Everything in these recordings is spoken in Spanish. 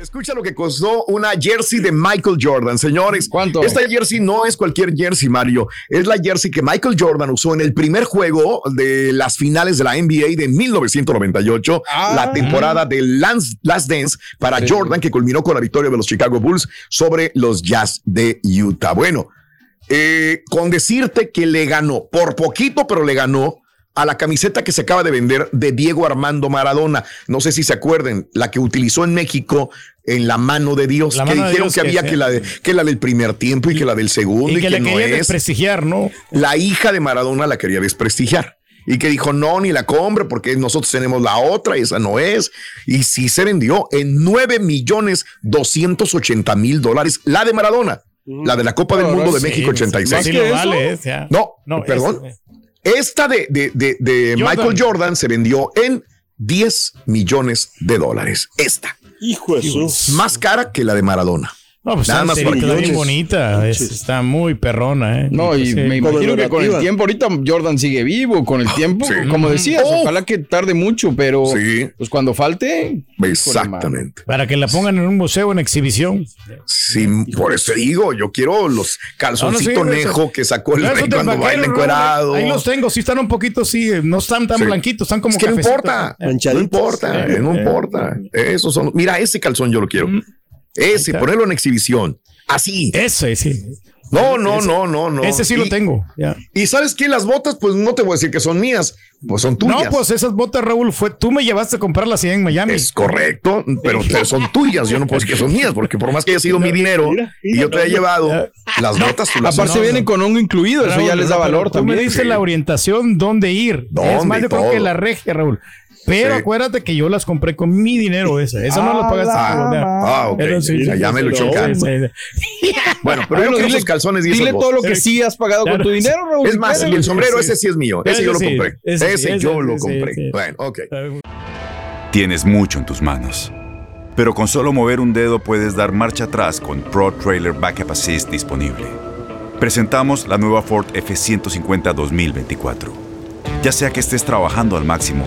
Escucha lo que costó una jersey de Michael Jordan, señores. ¿Cuánto? Esta jersey no es cualquier jersey, Mario. Es la jersey que Michael Jordan usó en el primer juego de las finales de la NBA de 1998, Ah. la temporada de Lance- Last Dance para Jordan, que culminó con la victoria de los Chicago Bulls sobre los Jazz de Utah. Bueno, eh, con decirte que le ganó, por poquito, pero le ganó a la camiseta que se acaba de vender de Diego Armando Maradona. No sé si se acuerden, la que utilizó en México en la mano de Dios, La que de dijeron Dios, que que había que la, de- que la del primer tiempo y, que la del segundo y, Y que, no quería es. desprestigiar, ¿no? La hija de Maradona la quería desprestigiar. Y que dijo, no, ni la compre porque nosotros tenemos la otra y esa no es. Y sí se vendió en 9 millones 280 mil dólares la de Maradona. La de la Copa del No, Mundo no, de sí, México sí, 86. Sí que lo eso? vale, es, ya. No, No, perdón. es- Esta de, de, de, de Jordan. Michael Jordan se vendió en 10 millones de dólares. Esta, Hijo de más cara que la de Maradona. No, pues Nada está más está bien bonita. es- está muy perrona, ¿eh? No, y Sí. me imagino que con el tiempo, ahorita Jordan sigue vivo, con el tiempo, Sí. como decías, Oh. ojalá que tarde mucho, pero Sí. pues cuando falte, Exactamente. Para que la pongan en un museo en exhibición. Sí, por eso digo, yo quiero los calzoncitos No, no, sí, nejo que sacó el rey cuando baila encuerado. Ahí los tengo, sí están un poquito, sí, no están tan Sí. blanquitos, están como Es que no importa, Eh, no importa, Eh, no eh, importa. Esos son, mira, ese calzón yo lo quiero. Mm. Ese, ponerlo en exhibición. Así. Ese, sí. No, no, ese- no, no, no. Ese sí Y- lo tengo. Y sabes qué, las botas, pues no te voy a decir que son mías, pues son tuyas. No, pues esas botas, Raúl, fue, tú me llevaste a comprarlas en Miami. Es correcto, pero son tuyas. Yo no puedo decir que son mías, porque por más que haya sido mi dinero Mira, y yo te haya llevado las botas, tú las aparte vienen con hongo incluido, eso ya les da valor Tú también. me dices sí. la orientación, dónde ir. ¿Dónde es más, yo creo que la regia, Raúl. Pero Sí. acuérdate que yo las compré con mi dinero esa. Eso no lo pagaste Ah, tú, ya. ah, ok. Pero sí, Ya- sí, ya me sí. Bueno, pero yo quiero esos calzones y Dile todo lo que sí has pagado con tu dinero, Raúl. Es más, y el sombrero Sí. ese sí es mío. Ese Ese yo lo compré. ese Ese, yo ese lo compré. sí. Bueno, ok. Tienes mucho en tus manos. Pero con solo mover un dedo puedes dar marcha atrás con Pro Trailer Backup Assist disponible. Presentamos la nueva Ford F150 2024. Ya sea que estés trabajando al máximo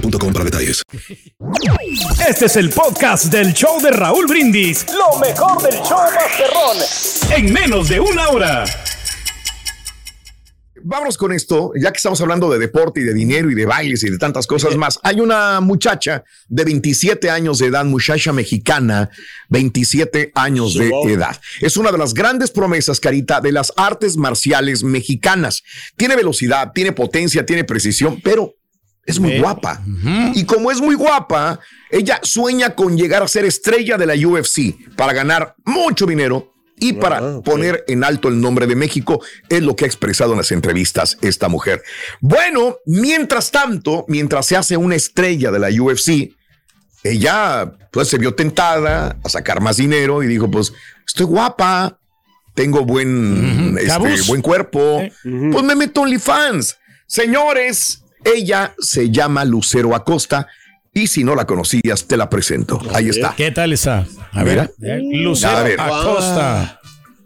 boostmobile.com para detalles. Este es el podcast del show de Raúl Brindis. Lo mejor del show Masterrón. En menos de una hora. Vámonos con esto, ya que estamos hablando de deporte y de dinero y de bailes y de tantas cosas más. Hay una muchacha de 27 años de edad, muchacha mexicana, 27 años de Wow. edad. Es una de las grandes promesas, Carita, de las artes marciales mexicanas. Tiene velocidad, tiene potencia, tiene precisión, pero Es muy guapa. Y como es muy guapa, ella sueña con llegar a ser estrella de la UFC para ganar mucho dinero y para Ah, ok. poner en alto el nombre de México. Es lo que ha expresado en las entrevistas esta mujer. Bueno, mientras tanto, mientras se hace una estrella de la UFC, ella pues se vio tentada a sacar más dinero y dijo, pues estoy guapa, tengo buen, este, buen cuerpo, pues me meto en OnlyFans. Señores, ella se llama Lucero Acosta y si no la conocías, te la presento. Ahí está. ¿Qué tal está? A ver. Eh, Lucero A ver. Acosta.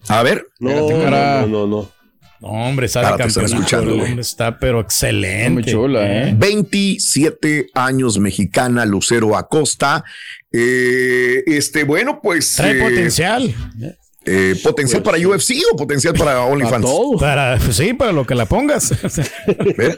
A ver, No, no, no, no. No, hombre, campeón. escuchando. Hombre, está pero excelente. Muy chula, ¿eh? 27 años mexicana Lucero Acosta. Eh, este, bueno, pues. Trae eh, potencial. Eh, ¿Potencial para UFC o potencial para OnlyFans? Para, pues sí, para lo que la pongas. Ve,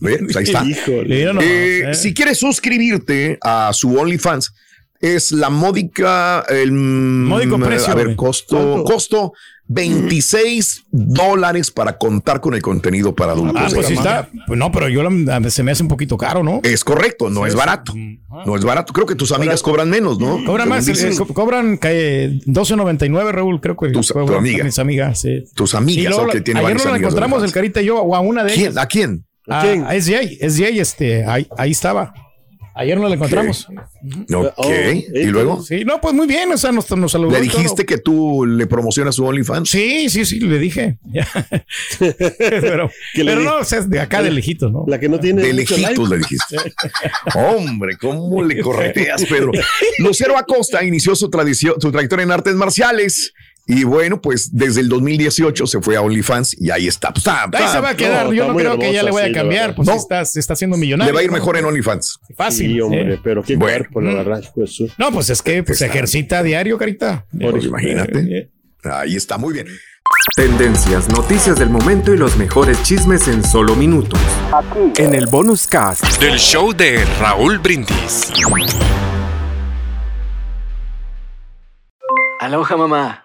ve, pues ahí está. Híjole. Mira nomás, Eh, eh. Si quieres suscribirte a su OnlyFans, es la módica, el Módico mm, precio, A ver, costo, costo 26 dólares para contar con el contenido para adultos. Ah, pues sí está. Pues no, pero yo la- se me hace un poquito caro, ¿no? Es correcto, no es barato. No es barato. Creo que tus amigas cobran menos, ¿no? Cobran más, eh, co- cobran eh, 12.99, Raúl, creo que Tu- tu amiga. mis amigas, sí. Tus amigas, luego tiene ayer varias nos la amigas encontramos el. Carita y yo, o a una de ellas. ¿Quién? ¿A quién? Ah, quién? a SJ, SJ, este, ahí, ahí estaba. Ayer nos la encontramos. Ok. Oh, ¿Y luego? Sí, no, pues muy bien, o sea, nos, nos saludó. ¿Le dijiste que tú le promocionas su OnlyFans? Sí, sí, sí, le dije. Pero ¿Qué le pero di- no, o sea, de acá de lejitos, ¿no? La que no tiene. De lejitos le dijiste. Hombre, ¿cómo le correteas, Pedro? Lucero Acosta inició su, tradición, su trayectoria en artes marciales. Y bueno, pues desde el 2018 se fue a OnlyFans y ahí está. Pues, Ahí se va a quedar. no, Yo no creo que ya le vaya sí, a cambiar. Pues No. está, se está haciendo millonario. le va a ir mejor en OnlyFans. Fácil. Sí, hombre, ¿eh? pero qué Bueno. cuerpo, la verdad. Pues, sí. No, pues es que pues, se ejercita a diario, carita. Pues imagínate. Eh, Ahí está, muy bien. Tendencias, noticias del momento y los mejores chismes en solo minutos. En el bonus cast. Del show de Raúl Brindis. Aloha mamá.